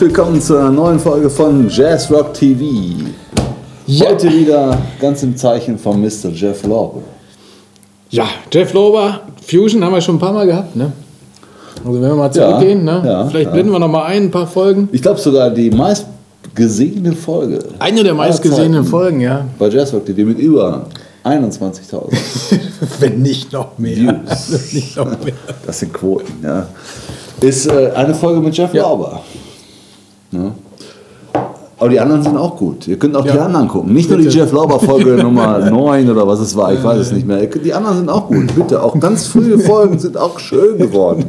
Herzlich willkommen zu einer neuen Folge von Jazz Rock TV. Ja. Heute wieder ganz im Zeichen von Mr. Jeff Lorbe. Ja, Jeff Lober, Fusion haben wir schon ein paar Mal gehabt, ne? Also wenn wir mal zurückgehen, Ja, ne? ja, Vielleicht blenden wir noch mal ein, ein paar Folgen. Ich glaube sogar die meistgesehene Folge Eine der meistgesehenen. Folgen, ja. bei Jazz Rock TV mit über 21.000 wenn nicht noch mehr. Nicht noch mehr. Das sind Quoten, ja. Ist äh, eine Folge mit Jeff Ja. Lauber. Ja. Aber die anderen sind auch gut. Ihr könnt auch die Ja. anderen gucken. Nicht nur die Bitte. Jeff Lauber Folge Nummer 9 oder was es war, ich weiß es nicht mehr. Die anderen sind auch gut, bitte. Auch ganz frühe Folgen sind auch schön geworden.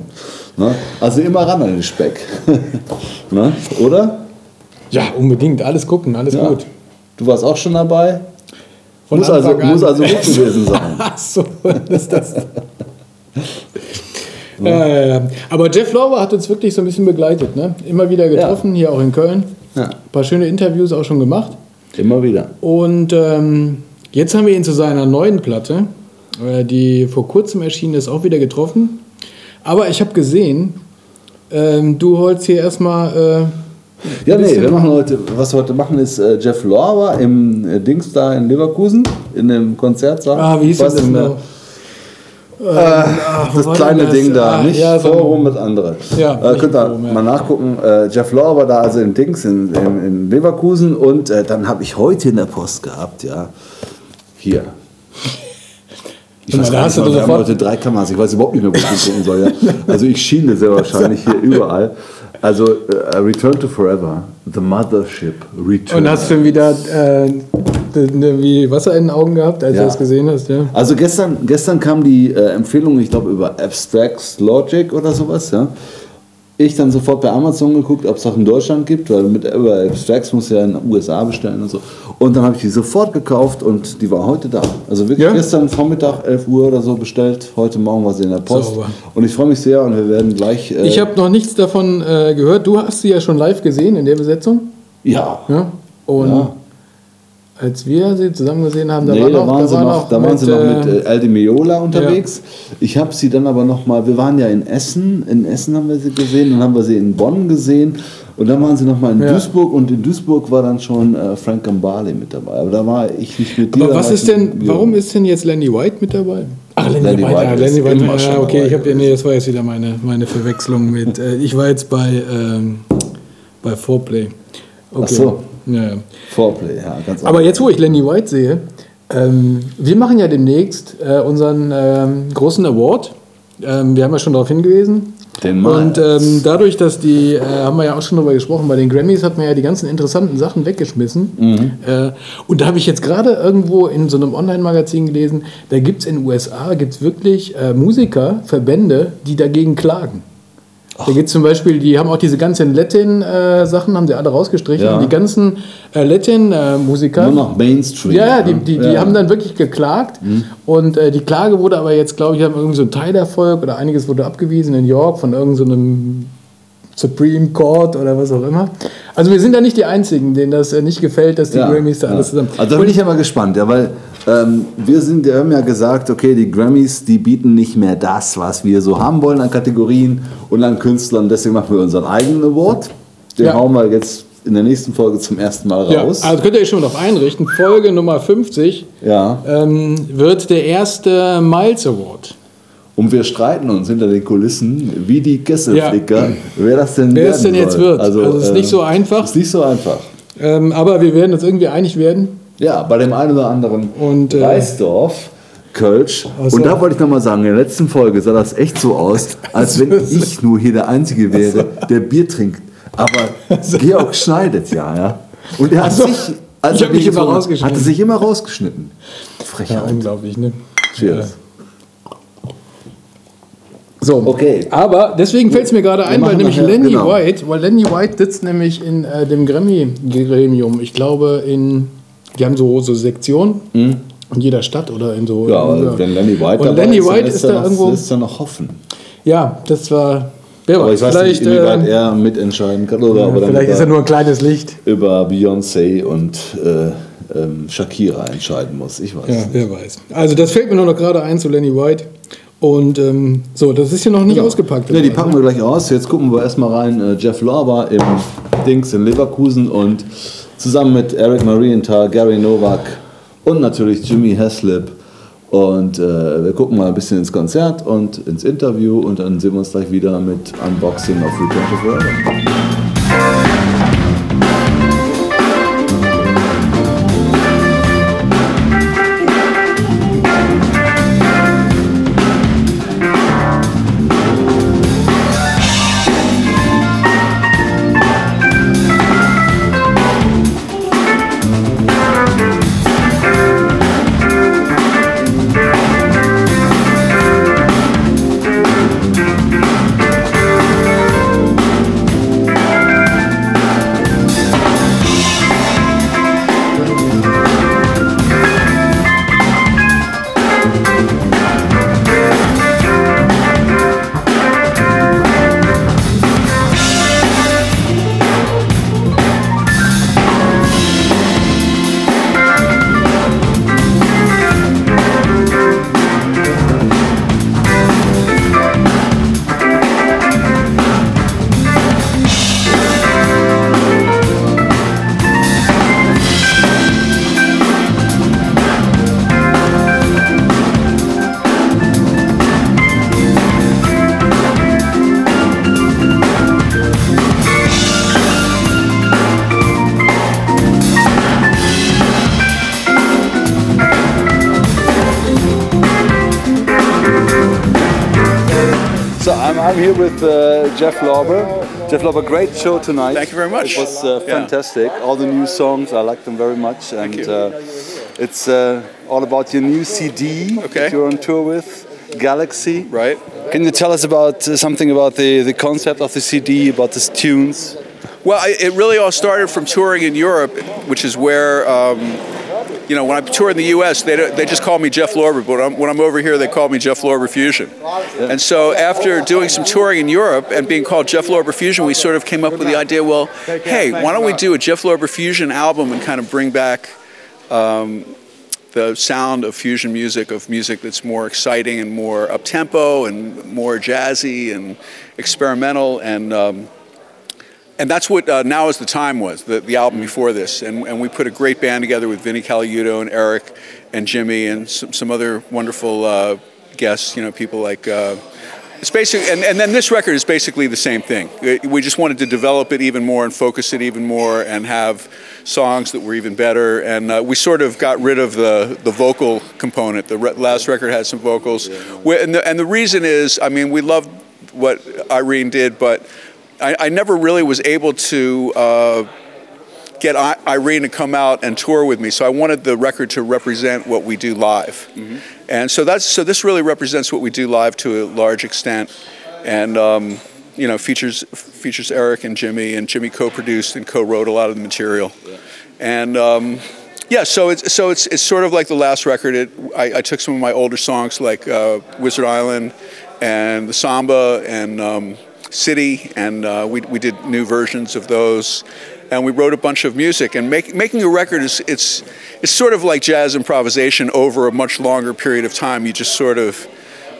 Ne? Also immer ran an den Speck. ne? Oder? Ja, unbedingt. Alles gucken, alles Ja. gut. Du warst auch schon dabei. Von muss, also, an. muss also gut gewesen sein. Ach so, ist das. Äh, aber Jeff Lauber hat uns wirklich so ein bisschen begleitet. Ne? Immer wieder getroffen, hier auch in Köln. Ja. Ein paar schöne Interviews auch schon gemacht. Immer wieder. Und ähm, jetzt haben wir ihn zu seiner neuen Platte, äh, die vor kurzem erschienen ist, auch wieder getroffen. Aber ich habe gesehen, ähm, du holst hier erstmal. Äh, Ja, nee, wir machen heute, was wir heute machen, ist äh, Jeff Lorber im äh, Dings da in Leverkusen, in dem Konzertsaal. Ah, wie hieß das denn noch? Das war kleine das? Ding da, Ah, nicht ja, so Forum mit anderen. Ja, äh, könnt ihr Forum, ja. mal nachgucken. Äh, Jeff Lorber da also in Dings in, in, in Leverkusen und äh, dann habe ich heute in der Post gehabt, ja, hier. Ich mal, weiß da gar hast nicht, du mal, wir haben heute drei Kameras. Ich weiß überhaupt nicht mehr, wo ich gucken soll. Ja. Also ich schiene sehr wahrscheinlich hier überall. Also äh, Return to Forever, The Mothership Return. Und hast du wieder äh, wie Wasser in den Augen gehabt, als Ja. du das gesehen hast? Ja. Also gestern, gestern kam die äh, Empfehlung, ich glaube über Abstracts Logic oder sowas, ja. Ich dann sofort bei Amazon geguckt, ob es auch in Deutschland gibt, weil mit über Abstracts muss ja in den USA bestellen und so. Und dann habe ich die sofort gekauft und die war heute da. Also wirklich Ja? gestern Vormittag 11 Uhr oder so bestellt. Heute Morgen war sie in der Post. Sauber. Und ich freue mich sehr und wir werden gleich. Äh, Ich habe noch nichts davon äh, gehört. Du hast sie ja schon live gesehen in der Besetzung. ja. Ja. Und Ja. Als wir sie zusammen gesehen haben, da nee, war da noch, waren da sie war noch, da waren mit, sie noch äh, mit äh, El Di Meola unterwegs. Ich habe sie dann aber noch mal, wir waren ja in Essen, in Essen haben wir sie gesehen, dann haben wir sie in Bonn gesehen und dann waren sie noch mal in Ja. Duisburg und in Duisburg war dann schon äh, Frank Gambale mit dabei. Aber da war ich nicht mit dir. Aber was ist denn, mit- warum ist denn jetzt Lenny White mit dabei? Ach, Lenny, Lenny White, White ja, Lenny White, schon ja, okay, ich hab, ja, nee, das war jetzt wieder meine, meine Verwechslung mit, äh, ich war jetzt bei, ähm, bei Foreplay. Okay. Ach so. Ja. Foreplay, ja, ganz Aber jetzt, wo ich Lenny White sehe, ähm, wir machen ja demnächst äh, unseren ähm, großen Award. Ähm, wir haben ja schon darauf hingewiesen. Den Miles. Und ähm, dadurch, dass die, äh, haben wir ja auch schon darüber gesprochen, bei den Grammys hat man ja die ganzen interessanten Sachen weggeschmissen. Mhm. Äh, und da habe ich jetzt gerade irgendwo in so einem Online-Magazin gelesen, da gibt es in den USA gibt's wirklich äh, Musiker, Verbände, die dagegen klagen. Da gibt es zum Beispiel, die haben auch diese ganzen Latin-Sachen, haben sie alle rausgestrichen. Ja. Die ganzen äh, Latin-Musiker. Nur noch Mainstream. Ja, ja, die, die, die Ja. Mhm. haben dann wirklich geklagt. Und äh, die Klage wurde aber jetzt, glaube ich, haben irgendwie so einen Teilerfolg oder einiges wurde abgewiesen in York von irgendeinem so einem Supreme Court oder was auch immer. Also wir sind da nicht die Einzigen, denen das äh, nicht gefällt, dass die Grammys da alles zusammen. Also da bin ich ja mal gespannt, ja, weil ähm, wir sind, wir haben ja gesagt, okay, die Grammys, die bieten nicht mehr das, was wir so haben wollen an Kategorien und an Künstlern. Deswegen machen wir unseren eigenen Award. Den Ja. hauen wir jetzt in der nächsten Folge zum ersten Mal ja, raus. also könnt ihr euch schon mal darauf einrichten. Folge Nummer 50 Ja. ähm, wird der erste Miles Award. Und wir streiten uns hinter den Kulissen, wie die Kesselflicker, wer das denn Wer es denn jetzt soll. wird. Also, es ist nicht so einfach. Ist nicht so einfach. Ähm, aber wir werden uns irgendwie einig werden. Ja, bei dem einen oder anderen Und, äh, Reisdorf, Kölsch. Ach so. Und da wollte ich nochmal sagen, in der letzten Folge sah das echt so aus, als wenn ich nur hier der Einzige wäre, der Bier trinkt. Aber Georg schneidet ja, ja. Und er hat Ach so. sich, als Ich mich immer hat, rausgeschnitten. Hatte sich immer rausgeschnitten. Frechheit. Ja, unglaublich, ne? Cheers. So, Okay. Aber deswegen fällt es mir gerade ein, weil nämlich nachher- Lenny genau. White, weil Lenny White sitzt nämlich in äh, dem Grammy-Gremium. Ich glaube, in, die haben so, so Sektionen in jeder Stadt oder in so. Ja, aber wenn Lenny White Und Lenny ist, dann White ist er da noch, irgendwo. lässt er noch hoffen. Ja, das war. Wer Aber weiß, ich weiß vielleicht, nicht, inwieweit äh, er mitentscheiden kann. Oder ob er dann vielleicht ist er nur ein kleines Licht. über Beyoncé und äh, ähm, Shakira entscheiden muss. Ich weiß. Ja, wer weiß. Also, das fällt mir nur noch gerade ein zu Lenny White. Und ähm, so, das ist hier noch nicht ausgepackt. Ne, die packen wir gleich aus. Jetzt gucken wir erstmal rein. Äh, Jeff Lorber im Dings in Leverkusen und zusammen mit Eric Marienthal, Gary Novak und natürlich Jimmy Haslip. Und äh, wir gucken mal ein bisschen ins Konzert und ins Interview und dann sehen wir uns gleich wieder mit Unboxing of Return to Forever. Here with uh, Jeff Lauber. Jeff Lauber, great show tonight. Thank you very much. It was uh, Yeah. fantastic. All the new songs, I like them very much. And. Uh, it's uh, all about your new CD Okay. that you're on tour with, Galaxy. Right. Can you tell us about uh, something about the, the concept of the CD, about the tunes? Well, I, it really all started from touring in Europe, which is where, um, you know, when I tour in the U.S., they, they just call me Jeff Lorber, but when I'm, when I'm over here, they call me Jeff Lorber Fusion. And so after doing some touring in Europe and being called Jeff Lorber Fusion, we sort of came up with the idea, well, hey, why don't we do a Jeff Lorber Fusion album and kind of bring back um, the sound of fusion music, of music that's more exciting and more up tempo and more jazzy and experimental and. Um, and that's what uh, Now is the Time was, the, the album before this. And, and we put a great band together with Vinnie Caliuto and Eric and Jimmy and some, some other wonderful uh, guests, you know, people like. Uh, it's basically, and, and then this record is basically the same thing. We- just wanted to develop it even more and focus it even more and have songs that were even better. And uh, we sort of got rid of the, the vocal component. The re- last record had some vocals. We- And the, and the reason is, I mean, we loved what Irene did, but I, I never really was able to uh, get I- Irene to come out and tour with me. So I wanted the record to represent what we do live, and so that's so this really represents what we do live to a large extent, and. Um, you know, features features Eric and Jimmy, and Jimmy co-produced and co-wrote a lot of the material, and um, yeah, so it's so it's it's sort of like the last record. It, I, I took some of my older songs like uh, Wizard Island and the Samba and um, City, and uh, we we did new versions of those, and we wrote a bunch of music. And make, making a record is it's it's sort of like jazz improvisation over a much longer period of time. You just sort of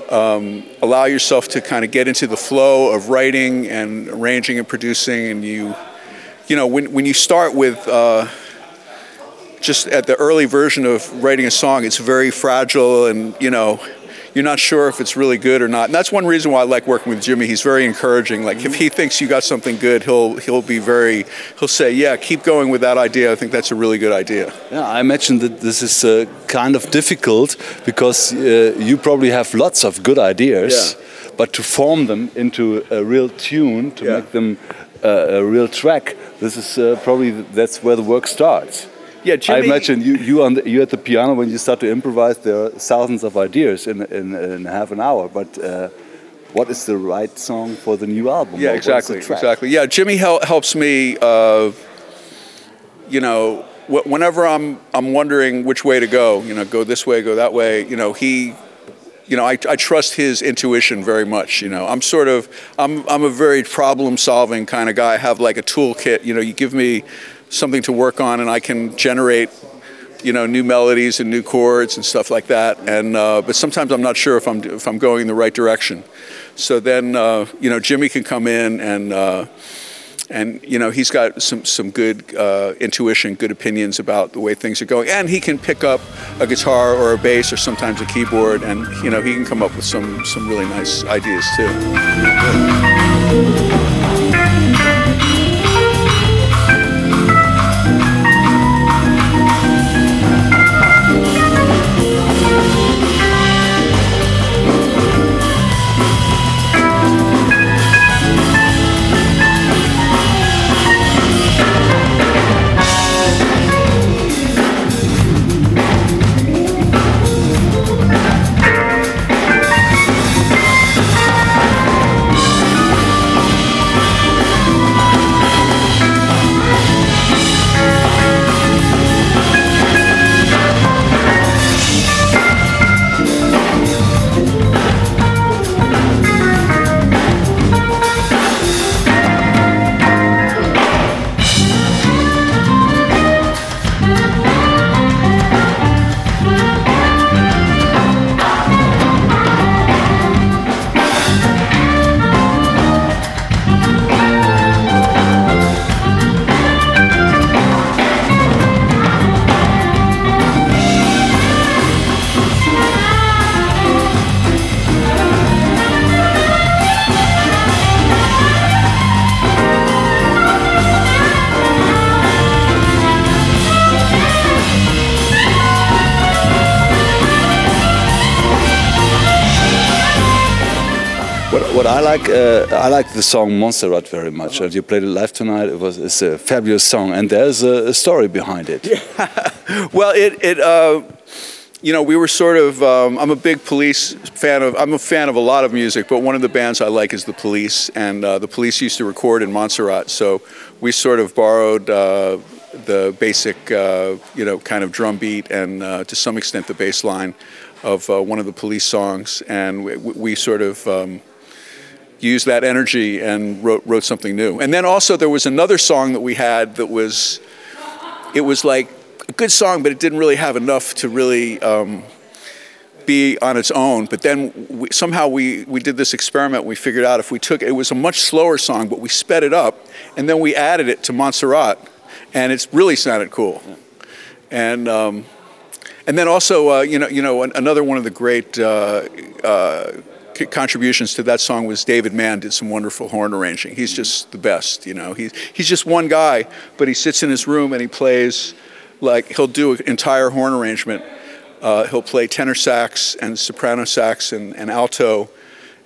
um, allow yourself to kind of get into the flow of writing and arranging and producing, and you you know when when you start with. Uh, just at the early version of writing a song, it's very fragile and, you know, you're not sure if it's really good or not. And that's one reason why I like working with Jimmy. He's very encouraging. Like if he thinks you got something good, he'll he'll be very he'll say, "Yeah, keep going with that idea. I think that's a really good idea." Yeah, I imagine that this is uh, kind of difficult because uh, you probably have lots of good ideas, but to form them into a real tune, to Yeah. make them uh, a real track, this is uh, probably that's where the work starts. Yeah, Jimmy. I imagine you you, on the, you at the piano when you start to improvise, there are thousands of ideas in in, in half an hour, but. Uh, what is the right song for the new album? Yeah, Or what is the exactly, exactly. Yeah, Jimmy hel- helps me. Uh, you know, wh- whenever I'm I'm wondering which way to go, you know, go this way, go that way. You know, he. You know, I, I trust his intuition very much. You know, I'm sort of, I'm, I'm a very problem-solving kind of guy. I have like a toolkit. You know, you give me something to work on, and I can generate you know new melodies and new chords and stuff like that. And uh, but sometimes I'm not sure if I'm if I'm going in the right direction. So then uh, you know Jimmy can come in and uh, and you know he's got some some good uh, intuition, good opinions about the way things are going, and he can pick up a guitar or a bass or sometimes a keyboard, and you know he can come up with some some really nice ideas too. Like, uh, I like the song Montserrat very much. And you played it live tonight. It was it's a fabulous song, and there's a, a story behind it. Well, it, it uh, you know, we were sort of. Um, I'm a big Police fan of. I'm a fan of a lot of music, but one of the bands I like is the Police, and uh, the Police used to record in Montserrat, so we sort of borrowed. Uh, the basic, uh, you know, kind of drum beat and uh, to some extent the bass line of uh, one of the police songs, and we, we sort of um, used that energy and wrote, wrote something new. And then also there was another song that we had that was, it was like a good song, but it didn't really have enough to really um, be on its own. But then we, somehow we, we did this experiment. We figured out if we took it was a much slower song, but we sped it up, and then we added it to Montserrat, and it's really sounded cool. And um, and then also, uh, you know, you know, an- another one of the great uh, uh, contributions to that song was David Mann did some wonderful horn arranging. He's just the best, you know. He's he's just one guy, but he sits in his room and he plays like he'll do an entire horn arrangement. Uh, he'll play tenor sax and soprano sax and, and alto,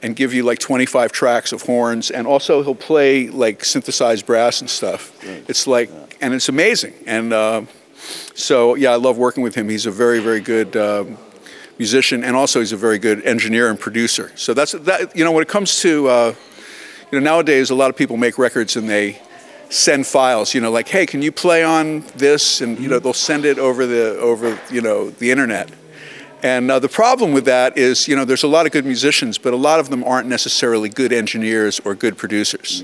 and give you like 25 tracks of horns, and also he'll play like synthesized brass and stuff. It's like, and it's amazing. And uh, so, yeah, I love working with him. He's a very, very good um, musician, and also he's a very good engineer and producer. So that's that. You know, when it comes to, uh, you know, nowadays a lot of people make records and they send files. You know, like, hey, can you play on this? And you know, they'll send it over the over you know the internet. And uh, the problem with that is, you know, there's a lot of good musicians, but a lot of them aren't necessarily good engineers or good producers.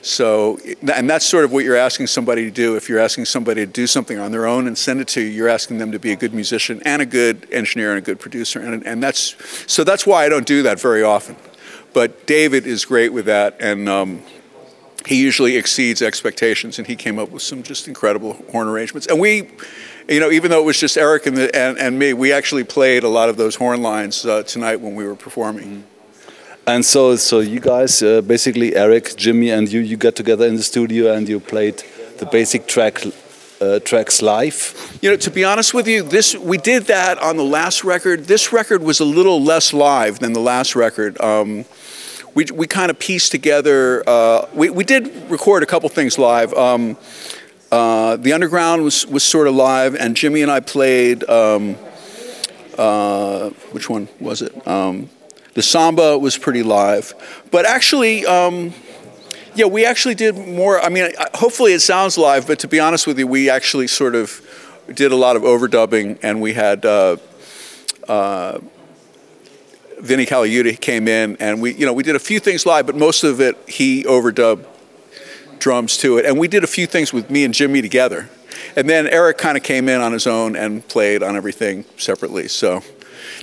So, and that's sort of what you're asking somebody to do. If you're asking somebody to do something on their own and send it to you, you're asking them to be a good musician and a good engineer and a good producer. And, and that's, so that's why I don't do that very often. But David is great with that. And, um, he usually exceeds expectations, and he came up with some just incredible horn arrangements. And we, you know, even though it was just Eric and, the, and, and me, we actually played a lot of those horn lines uh, tonight when we were performing. And so, so you guys, uh, basically Eric, Jimmy, and you, you got together in the studio and you played the basic track, uh, tracks live. You know, to be honest with you, this we did that on the last record. This record was a little less live than the last record. Um, we, we kind of pieced together. Uh, we, we did record a couple things live. Um, uh, the Underground was, was sort of live, and Jimmy and I played. Um, uh, which one was it? The Samba was pretty live, but actually. Um, yeah, we actually did more. I mean, hopefully it sounds live, but to be honest with you, we actually sort of did a lot of overdubbing, and we had uh, uh, Vinny Caliuta came in, and we, you know, we did a few things live, but most of it he overdubbed drums to it, and we did a few things with me and Jimmy together, and then Eric kind of came in on his own and played on everything separately. So.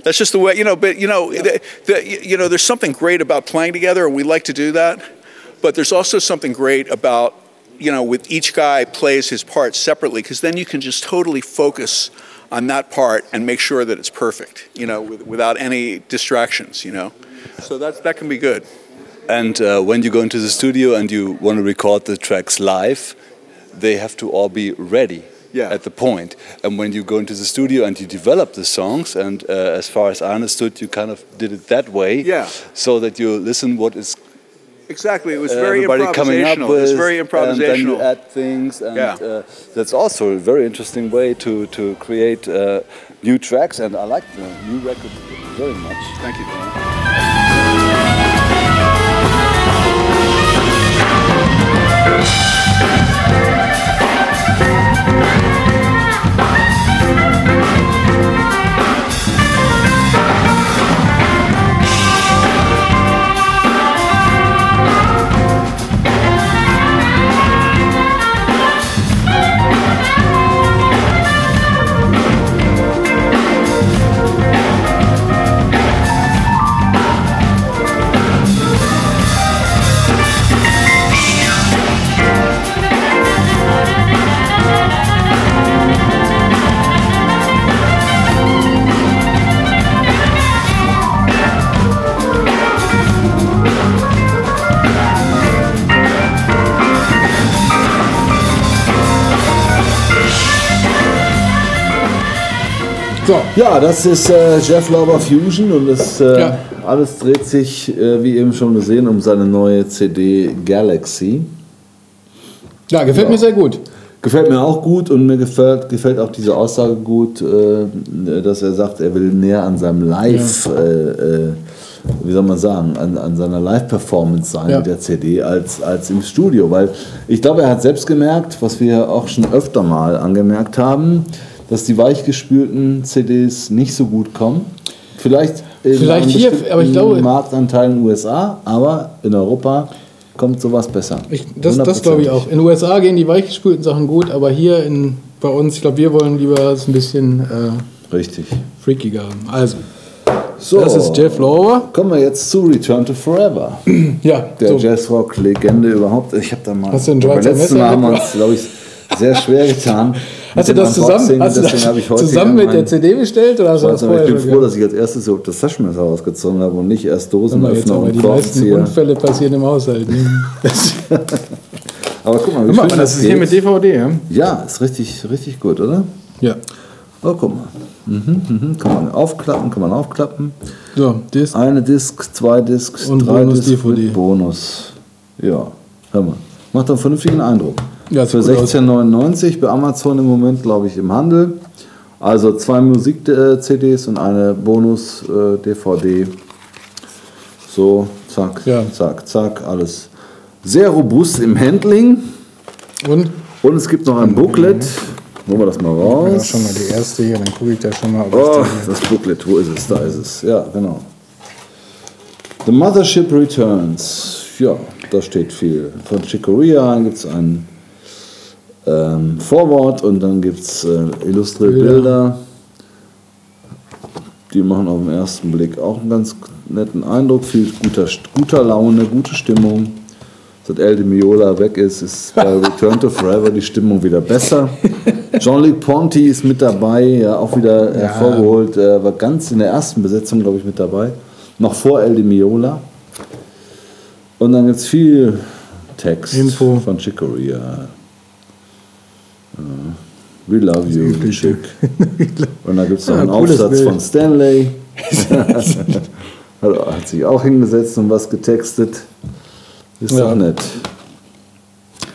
That's just the way, you know. But you know, the, the, you know, there's something great about playing together, and we like to do that. But there's also something great about you know, with each guy plays his part separately, because then you can just totally focus on that part and make sure that it's perfect, you know, with, without any distractions, you know. So that that can be good. And uh, when you go into the studio and you want to record the tracks live, they have to all be ready Yeah. at the point. And when you go into the studio and you develop the songs, and uh, as far as I understood, you kind of did it that way, Yeah. so that you listen what is Exactly, it was uh, very everybody coming up improvisational. with, It was very improvisational. and then you add things, and Yeah. uh, that's also a very interesting way to to create uh, new tracks. And I like the new record very much. Thank you. So, Ja, das ist äh, Jeff Lauber Fusion und das, äh, Ja. alles dreht sich, äh, wie eben schon gesehen, um seine neue CD Galaxy. ja, gefällt mir sehr gut. Gefällt mir auch gut und mir gefällt, gefällt auch diese Aussage gut, äh, dass er sagt, er will näher an seinem Live, äh, äh, wie soll man sagen, an, an seiner Live-Performance sein Ja. mit der CD als, als im Studio. Weil ich glaube, er hat selbst gemerkt, was wir auch schon öfter mal angemerkt haben, dass die weichgespülten CDs nicht so gut kommen. Vielleicht in Vielleicht hier, aber ich glaube- Marktanteil in den USA, aber in Europa kommt sowas besser. Ich, das das glaube ich auch. In den USA gehen die weichgespülten Sachen gut, aber hier in, bei uns, ich glaube, wir wollen lieber es ein bisschen äh, Richtig. freakiger haben. Also, So, das ist Jeff Lawler. Kommen wir jetzt zu Return to Forever. Ja, Der so. Jazzrock-Legende überhaupt. Ich habe da mal. Hast du ein beim letzten Mal haben wir uns, glaube ich, sehr schwer getan. Hast du das zusammen, hast deswegen das habe ich heute zusammen mit der CD bestellt oder hast du das vorher ich bin froh, dass ich als erstes so das Taschenmesser rausgezogen habe und nicht erst Dosenöffner und die meisten. Unfälle passieren im Haushalt. ne? Aber guck mal, wie Guck mal, schön das ist hier mit DVD, ja? Ja, ist richtig, richtig gut, oder? Ja. Oh, guck mal. Mhm, mhm. Kann man aufklappen, kann man aufklappen. So, das. Eine Disc, zwei Discs, Und drei Bonus Discs DVD. Bonus. Ja, hör mal. Macht einen vernünftigen Eindruck. Ja, Für sieht gut aus. 16,99 bei Amazon im Moment, glaube ich, im Handel. Also zwei Musik-CDs und eine Bonus-DVD. So, zack, Ja. zack, zack, alles sehr robust im Handling. Und? Und es gibt noch ein Booklet. Holen wir das mal Ja, raus. schon mal die erste hier, dann gucke ich da schon mal. Ob Oh, das Booklet, wo ist es? Da ist es. Ja, genau. The Mothership Returns. Ja, da steht viel. Von Chicoria gibt es ein ähm, Vorwort und dann gibt es äh, illustrierte Bilder. Bilder. Die machen auf den ersten Blick auch einen ganz netten Eindruck. Viel guter, guter Laune, gute Stimmung. Seit El Miola weg ist, ist bei Return to Forever die Stimmung wieder besser. Jean-Luc Ponty ist mit dabei, ja, auch wieder hervorgeholt. Er war ganz in der ersten Besetzung, glaube ich, mit dabei. Noch vor El Miola. Und dann gibt es viel Text Info. von Chicoria. Ja. We love you, Chick. Und dann gibt es noch Ja, einen Aufsatz Bild. von Stanley. hat, hat sich auch hingesetzt und was getextet. Ist Ja. doch nett.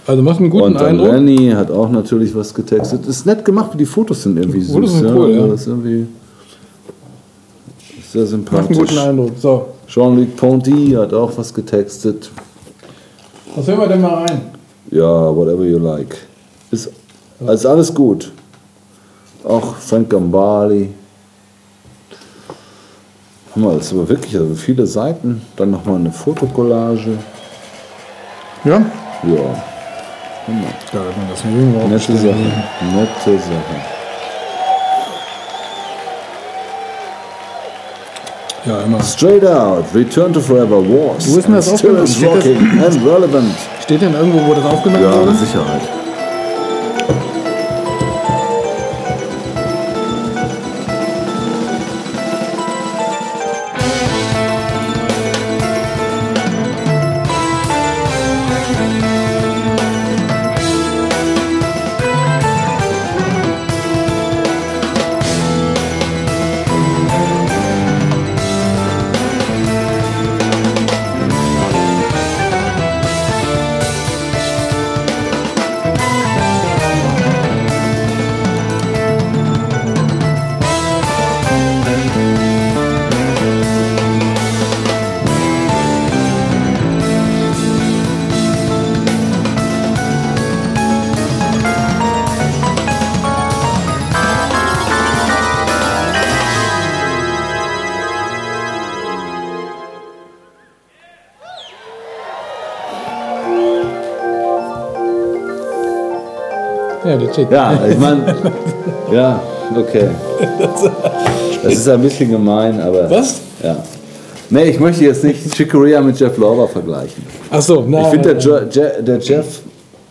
Also macht einen guten Und dann Eindruck. Lenny hat auch natürlich was getextet. Ist nett gemacht, die Fotos sind irgendwie süß. Fotos sind cool, ja. Das ist irgendwie sehr Macht einen sympathisch. guten Eindruck. So, Jean-Luc Ponty hat auch was getextet. was hören wir denn mal rein? Ja, whatever you like. Ist, ist alles gut. Auch Frank Gambali. Das ist aber wirklich also viele Seiten. Dann nochmal eine Fotokollage. Ja? Ja. Ja, dass man das Mögen Nette. Sache. Nette Sache. Ja, immer. Straight out, Return to Forever Wars. Wo ist denn das aufgenommen? Steht rocking and relevant. Steht denn irgendwo, wo das aufgenommen Ja, wurde? mit Sicherheit. Ja, der Chick. Ja, ich meine, ja, okay. Das ist ein bisschen gemein, aber. Was? Ja. Nee, ich möchte jetzt nicht Chicoria mit Jeff Lorber vergleichen. Ach so, nein. Ich finde, der, Je- der Jeff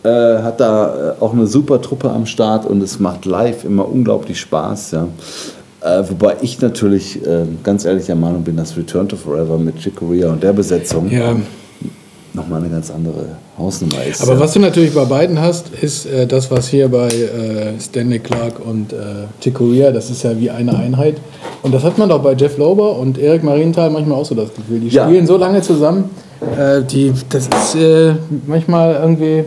äh, hat da äh, auch eine super Truppe am Start und es macht live immer unglaublich Spaß. Ja. Äh, wobei ich natürlich äh, ganz ehrlich der Meinung bin, dass Return to Forever mit Chicoria und der Besetzung Ja, nochmal eine ganz andere Hausnummer ist. aber ja. was du natürlich bei beiden hast, ist äh, das, was hier bei äh, Stanley Clark und äh, Chick Corea, das ist ja wie eine Einheit. Und das hat man doch bei Jeff Lober und Erik Marienthal manchmal auch so das Gefühl. Die Ja. spielen so lange zusammen, äh, die, das ist äh, manchmal irgendwie.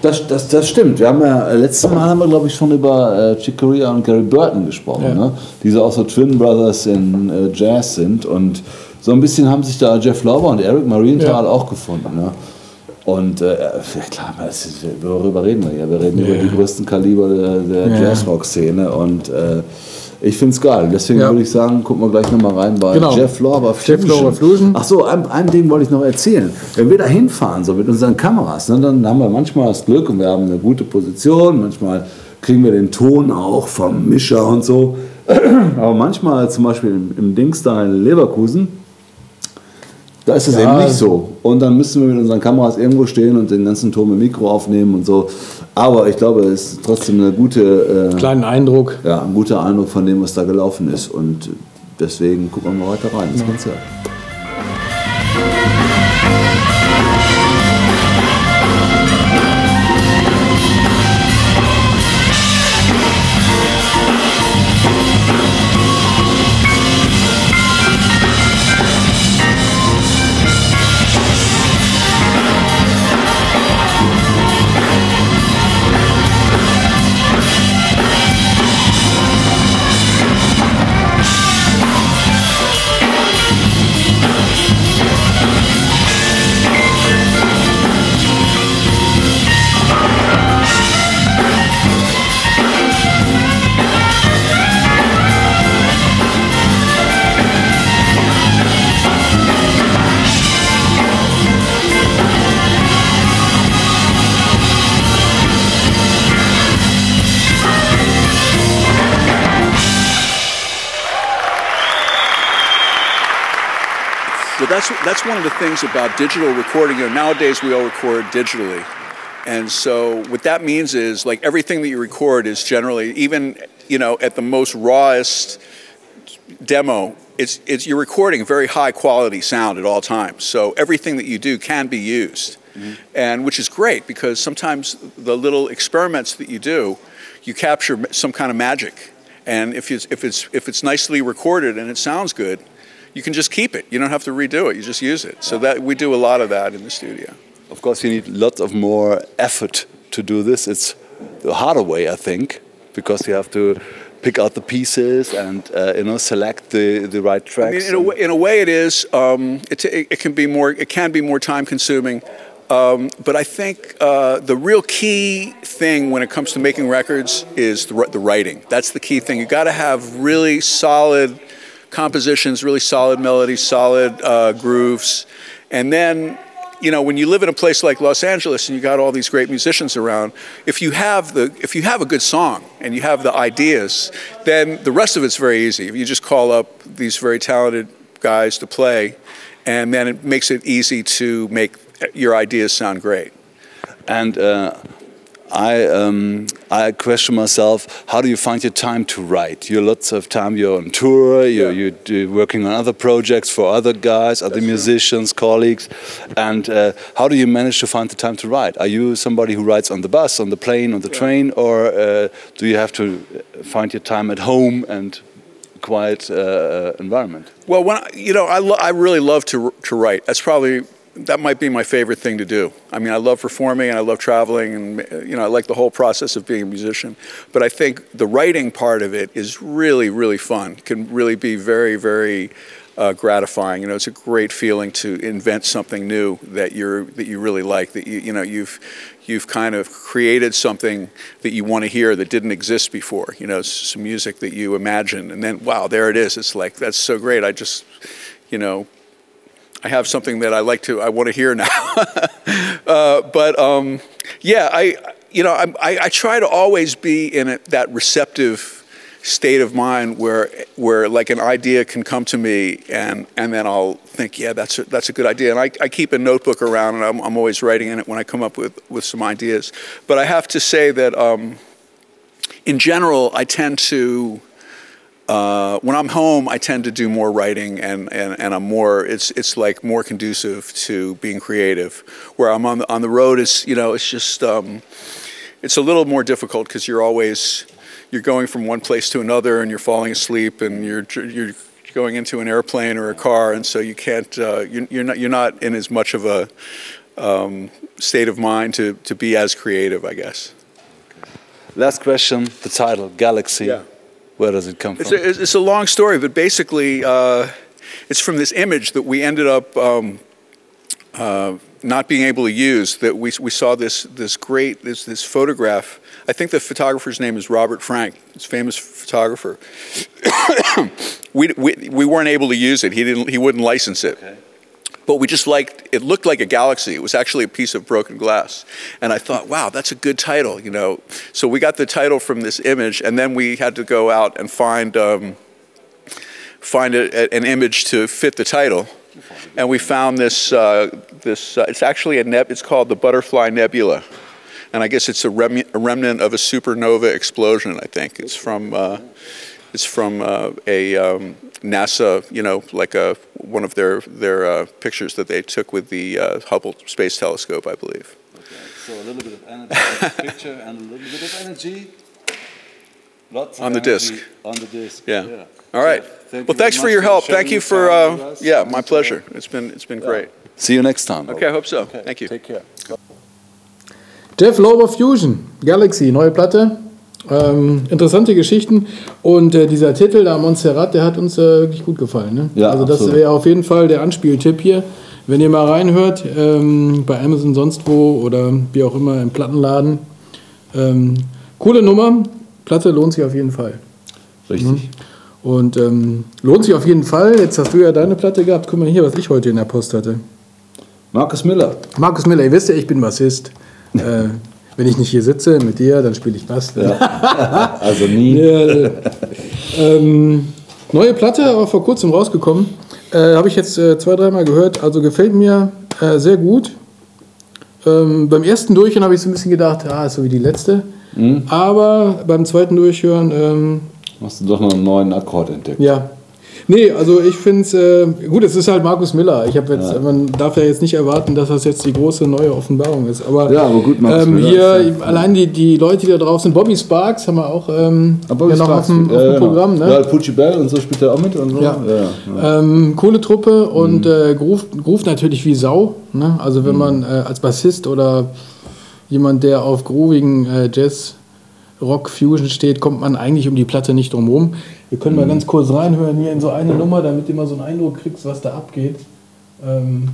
Das, das, das stimmt. Wir haben ja, äh, letztes Mal haben wir, glaube ich, schon über äh, Chick Corea und Gary Burton gesprochen, Ja. ne? die so auch so Twin Brothers in äh, Jazz sind. Und so ein bisschen haben sich da Jeff Lauber und Eric Marienthal Ja. auch gefunden. Ne? Und äh, ja, klar, ist, worüber reden wir hier? Wir reden über die größten Kaliber der, der Ja. Jazzrock-Szene. Und äh, ich finde es geil. Deswegen Ja. würde ich sagen, gucken wir gleich nochmal rein bei Genau. Jeff Lauber Jeff Lorber Fusion. Ach so, ein, ein Ding wollte ich noch erzählen. Wenn wir da hinfahren, so mit unseren Kameras, ne, dann haben wir manchmal das Glück und wir haben eine gute Position. Manchmal kriegen wir den Ton auch vom Mischer und so. Aber manchmal, zum Beispiel im, im Dings da in Leverkusen, da ist es Ja. eben nicht so. Und dann müssen wir mit unseren Kameras irgendwo stehen und den ganzen Ton mit Mikro aufnehmen und so. Aber ich glaube, es ist trotzdem eine gute, äh, Kleinen Eindruck. ja, ein guter Eindruck von dem, was da gelaufen ist. Und deswegen gucken wir mal weiter rein ins Konzert. One of the things about digital recording. You know, nowadays we all record digitally, and so what that means is like everything that you record is generally, even you know, at the most rawest demo, it's it's you're recording very high quality sound at all times. So everything that you do can be used, mm-hmm. and which is great because sometimes the little experiments that you do, you capture some kind of magic, and if it's if it's if it's nicely recorded and it sounds good, you can just keep it. You don't have to redo it. You just use it. So that we do a lot of that in the studio. Of course, you need lots of more effort to do this. It's the harder way, I think, because you have to pick out the pieces and uh, you know select the, the right I tracks. mean, in a, way, in a way, it is. Um, it, it, it can be more. It can be more time consuming. Um, but I think uh, the real key thing when it comes to making records is the, the writing. That's the key thing. You got to have really solid compositions, really solid melodies, solid uh, grooves, and then you know, when you live in a place like Los Angeles and you got all these great musicians around, if you have the if you have a good song and you have the ideas, then the rest of it's very easy. If You just call up these very talented guys to play, and then it makes it easy to make your ideas sound great. And uh, I um, I question myself: How do you find your time to write? You have lots of time. You're on tour. You're, Yeah. you're working on other projects for other guys, other musicians, colleagues. And uh, how do you manage to find the time to write? Are you somebody who writes on the bus, on the plane, on the train, or uh, do you have to find your time at home and quiet uh, environment? Well, when I, you know, I, lo- I really love to to write. That's probably that might be my favorite thing to do. I mean, I love performing and I love traveling, and you know, I like the whole process of being a musician. But I think the writing part of it is really, really fun. Can really be very, very uh, gratifying. You know, it's a great feeling to invent something new that you're that you really like. That you you know you've you've kind of created something that you want to hear that didn't exist before. You know, some music that you imagined, and then wow, there it is. It's like that's so great. I just you know I have something that I like to, I want to hear now. uh, but um, yeah, I, you know, I, I try to always be in a, that receptive state of mind where, where like an idea can come to me and, and then I'll think, yeah, that's a, that's a good idea. And I, I keep a notebook around and I'm, I'm always writing in it when I come up with, with some ideas. But I have to say that um, in general, I tend to, uh, when I'm home, I tend to do more writing, and, and, and I'm more. It's it's like more conducive to being creative. Where I'm on the on the road is you know it's just um, it's a little more difficult because you're always you're going from one place to another, and you're falling asleep, and you're you're going into an airplane or a car, and so you can't uh, you're, you're not you're not in as much of a um, state of mind to to be as creative, I guess. Last question: the title Galaxy. Yeah. Where does it come It's from? a, it's it's a long story, but basically, uh, it's from this image that we ended up um, uh, not being able to use. That we, we saw this this great this this photograph. I think the photographer's name is Robert Frank. He's a famous photographer. we, we we weren't able to use it. He didn't. He wouldn't license it. But we just liked. It looked like a galaxy. It was actually a piece of broken glass. And I thought, wow, that's a good title. You know. So we got the title from this image, and then we had to go out and find. Um, find a, an image to fit the title, and we found this. Uh, this uh, it's actually a neb. It's called the Butterfly Nebula, and I guess it's a, rem- a remnant of a supernova explosion. I think it's from. Uh, it's from uh, a um, NASA, you know, like a one of their their uh, pictures that they took with the uh, Hubble Space Telescope, I believe. Okay, So a little bit of energy picture and a little bit of energy. Lots On the disc. On the disc. Yeah. All right. Thank well, thanks for your help. Thank you for. Uh, yeah, my And, pleasure. It's been it's been great. See you next time. Okay, I hope so. Thank you. Take care. Jeff Lober Fusion, Galaxy, neue Platte. Ähm, interessante Geschichten. Und äh, dieser Titel da, Montserrat, der hat uns äh, wirklich gut gefallen. Ne? Ja, also das wäre auf jeden Fall der Anspieltipp hier. Wenn ihr mal reinhört, ähm, bei Amazon sonst wo oder wie auch immer im Plattenladen. Ähm, coole Nummer, Platte lohnt sich auf jeden Fall. Richtig. Und ähm, lohnt sich auf jeden Fall. Jetzt hast du ja deine Platte gehabt. Guck mal hier, was ich heute in der Post hatte. Markus Miller. Markus Miller, ihr wisst ja, ich bin Bassist. äh, wenn ich nicht hier sitze mit dir, dann spiele ich Bass. Also nie. Ja, ähm, neue Platte, aber vor kurzem rausgekommen. Äh, Habe ich jetzt äh, zwei, dreimal gehört. Also gefällt mir äh, sehr gut. Ähm, beim ersten Durchhören habe ich so ein bisschen gedacht, ah, ist so wie die letzte. Aber beim zweiten Durchhören, ähm, Hast du doch noch einen neuen Akkord entdeckt. ja. Nee, also ich finde es, äh, gut, es ist halt Markus Miller. Ich habe jetzt, man darf ja jetzt nicht erwarten, dass das jetzt die große neue Offenbarung ist. Aber, Ja, aber gut, Markus ähm, Miller hier, ja- allein die, die Leute, die da drauf sind, Bobby Sparks haben wir auch ähm, Ah, Bobby ja noch Sparks, auf dem, ja, genau. Programm. Ne? Ja, Pucci Bell und so spielt er auch mit und so. Ja. ja. Ähm, coole Truppe und äh, groove, groove natürlich wie Sau. Ne? Also wenn man äh, als Bassist oder jemand, der auf groovigen äh, Jazz, Rock, Fusion steht, kommt man eigentlich um die Platte nicht drum rum. Wir können mal ganz kurz reinhören hier in so eine Nummer, damit du mal so einen Eindruck kriegst, was da abgeht. Ähm,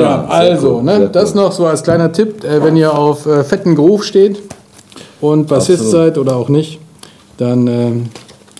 Ja, sehr also, cool, ne, das cool. noch so als kleiner Tipp, äh, wenn ihr auf äh, fetten Groove steht und Bassist seid oder auch nicht, dann ähm,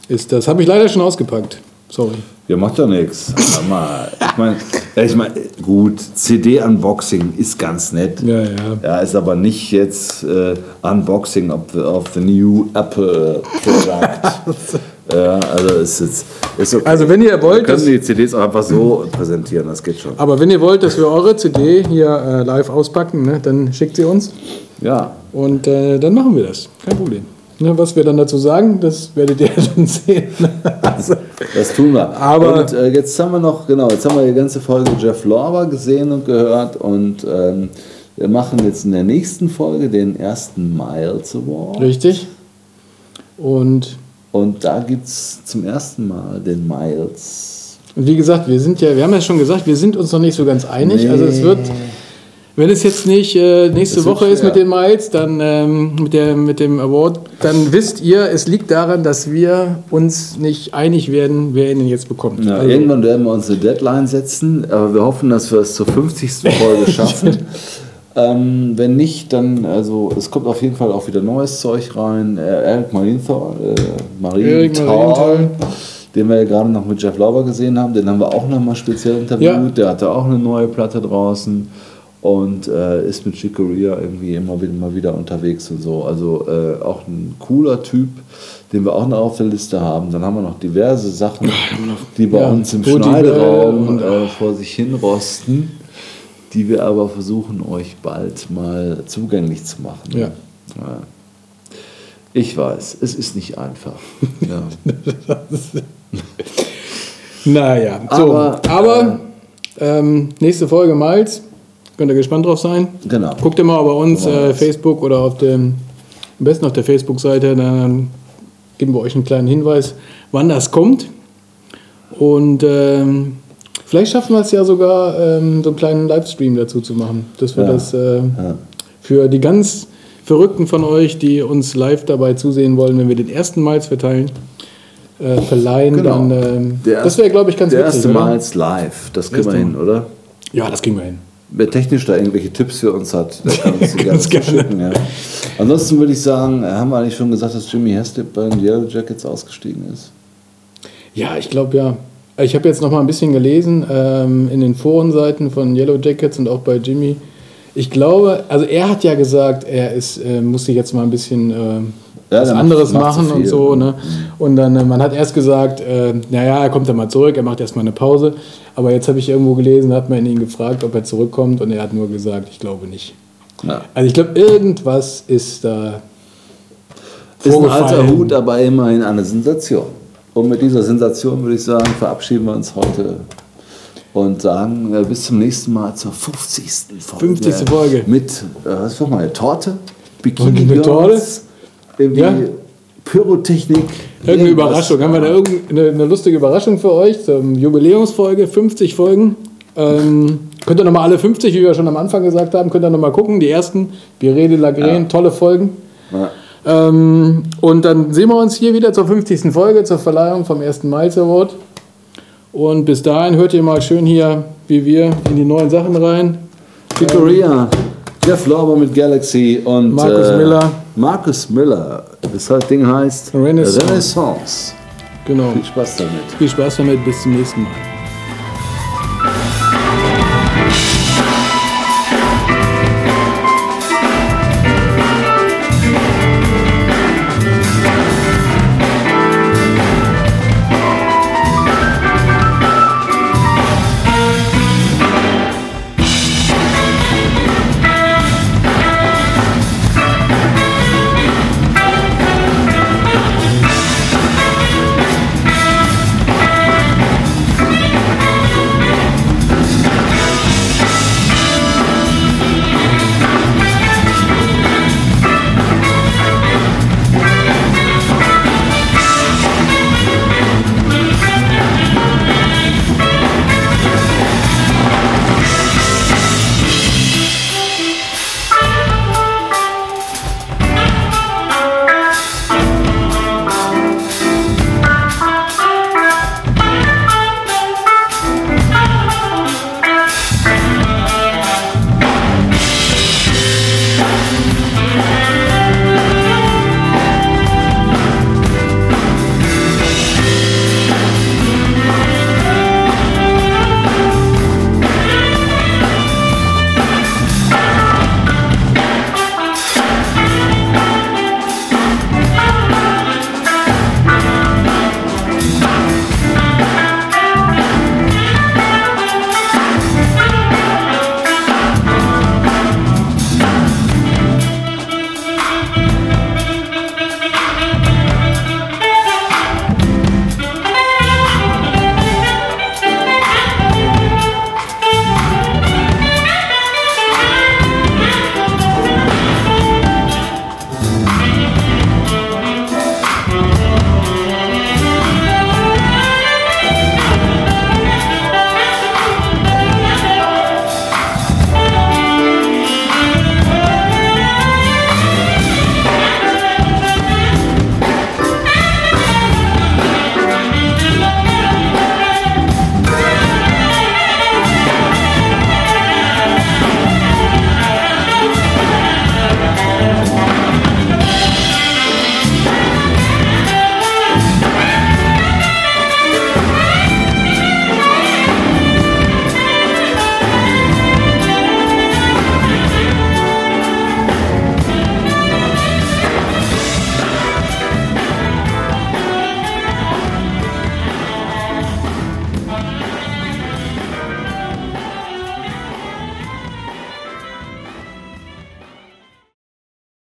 ist das, habe ich leider schon ausgepackt. Sorry. Ja, macht ja nichts. Ich meine, ich mein, gut, CD-Unboxing ist ganz nett. Ja, ja. Ja, ist aber nicht jetzt äh, Unboxing of the, of the new Apple Product. ja, also ist jetzt ist okay. Also, wenn ihr wollt, Wir können die CDs auch einfach so präsentieren, das geht schon. Aber wenn ihr wollt, dass wir eure CD hier äh, live auspacken, ne, dann schickt sie uns Ja, und äh, dann machen wir das. Kein Problem. Ne, was wir dann dazu sagen, das werdet ihr dann sehen. also, das tun wir. Aber- und äh, jetzt haben wir noch, genau, jetzt haben wir die ganze Folge Jeff Lorber gesehen und gehört und ähm, wir machen jetzt in der nächsten Folge den ersten Miles Award. richtig. Und Und da gibt es zum ersten Mal den Miles. Und wie gesagt, wir sind ja, wir haben ja schon gesagt, wir sind uns noch nicht so ganz einig. Nee. Also es wird, wenn es jetzt nicht äh, nächste Das Woche ist mit den Miles, dann ähm, mit, der, mit dem Award, dann wisst ihr, es liegt daran, dass wir uns nicht einig werden, wer ihn jetzt bekommt. Ja, Also, irgendwann werden wir uns eine Deadline setzen, aber wir hoffen, dass wir es zur 50. Folge schaffen. Ähm, wenn nicht, dann, also es kommt auf jeden Fall auch wieder neues Zeug rein. Äh, Eric Marienthal, äh, Marienthal, den wir ja gerade noch mit Jeff Lauber gesehen haben, den haben wir auch nochmal speziell interviewt. Ja. Der hatte auch eine neue Platte draußen und äh, ist mit Chicoria irgendwie immer wieder, mal wieder unterwegs und so. Also äh, auch ein cooler Typ, den wir auch noch auf der Liste haben. Dann haben wir noch diverse Sachen, die bei Ja, uns im Schneideraum äh, vor sich hin rosten, die wir aber versuchen, euch bald mal zugänglich zu machen. Ja. Ja. Ich weiß, es ist nicht einfach. Ja. Naja, so. Aber, Aber, ähm, nächste Folge Miles, könnt ihr gespannt drauf sein. Genau. Guckt ihr mal bei uns wir äh. Facebook oder auf dem, am besten auf der Facebook-Seite, dann geben wir euch einen kleinen Hinweis, wann das kommt. Und ähm, vielleicht schaffen wir es ja sogar, ähm, so einen kleinen Livestream dazu zu machen. Dass wir Ja. das äh, Ja. für die ganz Verrückten von euch, die uns live dabei zusehen wollen, wenn wir den ersten Miles verteilen, äh, verleihen, Genau. dann Der das wäre, glaube ich, ganz Der witzig. erste oder? Mal als live, das kriegen wir Erste hin, oder? Ja, das kriegen wir hin. Wer technisch da irgendwelche Tipps für uns hat, der kann uns die Ganz gerne schicken. Ja. Ansonsten würde ich sagen, äh, haben wir eigentlich schon gesagt, dass Jimmy Hestip bei den Yellow Jackets ausgestiegen ist? Ja, ich glaube ja. Ich habe jetzt noch mal ein bisschen gelesen ähm, in den Forenseiten von Yellow Jackets und auch bei Jimmy. Ich glaube, also er hat ja gesagt, er ist, äh, muss sich jetzt mal ein bisschen äh, was der macht- anderes macht machen und viel, so. ne? Ne? Und dann, äh, man hat erst gesagt, äh, naja, er kommt dann mal zurück, er macht erstmal eine Pause. Aber jetzt habe ich irgendwo gelesen, hat man ihn gefragt, ob er zurückkommt und er hat nur gesagt, ich glaube nicht. Ja. Also ich glaube, irgendwas ist da Ist ein alter. Hut, aber immerhin eine Sensation. Und mit dieser Sensation würde ich sagen, verabschieden wir uns heute und sagen äh, bis zum nächsten Mal zur 50. Folge. 50. Folge. Mit, äh, was war mal, Torte? Bikini eine Girls, irgendwie Ja. Pyrotechnik. Irgendeine irgendwas. Überraschung. Haben wir da irgendeine eine lustige Überraschung für euch? Zum Jubiläumsfolge, 50 Folgen. Ähm, könnt ihr nochmal alle 50, wie wir schon am Anfang gesagt haben, könnt ihr nochmal gucken. Die ersten, Birede Lagren, Ja. tolle Folgen. Ja. Ähm, und dann sehen wir uns hier wieder zur 50. Folge, zur Verleihung vom ersten Miles Award. Und bis dahin hört ihr mal schön hier, wie wir in die neuen Sachen rein. Korea, Jeff Lauber mit Galaxy und Markus äh, Miller. Markus Miller. Das Ding heißt Renaissance. Renaissance. Genau. Viel Spaß damit. Viel Spaß damit, bis zum nächsten Mal.